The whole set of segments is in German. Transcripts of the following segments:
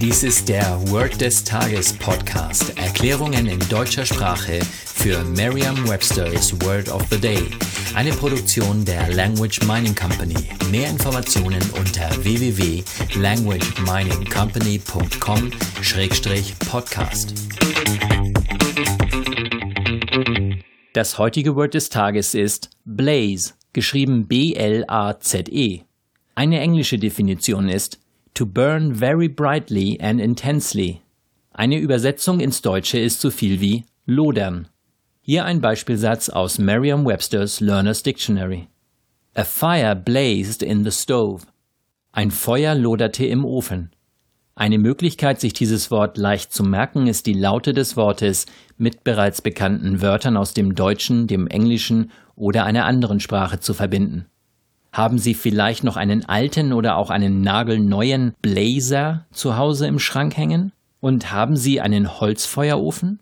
Dies ist der Word des Tages Podcast. Erklärungen in deutscher Sprache für Merriam-Webster's Word of the Day. Eine Produktion der Language Mining Company. Mehr Informationen unter www.languageminingcompany.com-podcast. Das heutige Word des Tages ist Blaze, geschrieben B-L-A-Z-E. Eine englische Definition ist to burn very brightly and intensely. Eine Übersetzung ins Deutsche ist so viel wie lodern. Hier ein Beispielsatz aus Merriam-Webster's Learner's Dictionary. A fire blazed in the stove. Ein Feuer loderte im Ofen. Eine Möglichkeit, sich dieses Wort leicht zu merken, ist die Laute des Wortes mit bereits bekannten Wörtern aus dem Deutschen, dem Englischen oder einer anderen Sprache zu verbinden. Haben Sie vielleicht noch einen alten oder auch einen nagelneuen Blazer zu Hause im Schrank hängen? Und haben Sie einen Holzfeuerofen?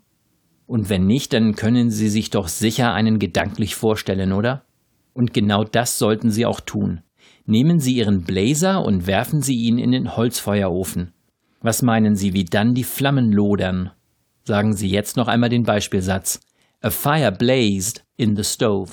Und wenn nicht, dann können Sie sich doch sicher einen gedanklich vorstellen, oder? Und genau das sollten Sie auch tun. Nehmen Sie Ihren Blazer und werfen Sie ihn in den Holzfeuerofen. Was meinen Sie, wie dann die Flammen lodern? Sagen Sie jetzt noch einmal den Beispielsatz. A fire blazed in the stove.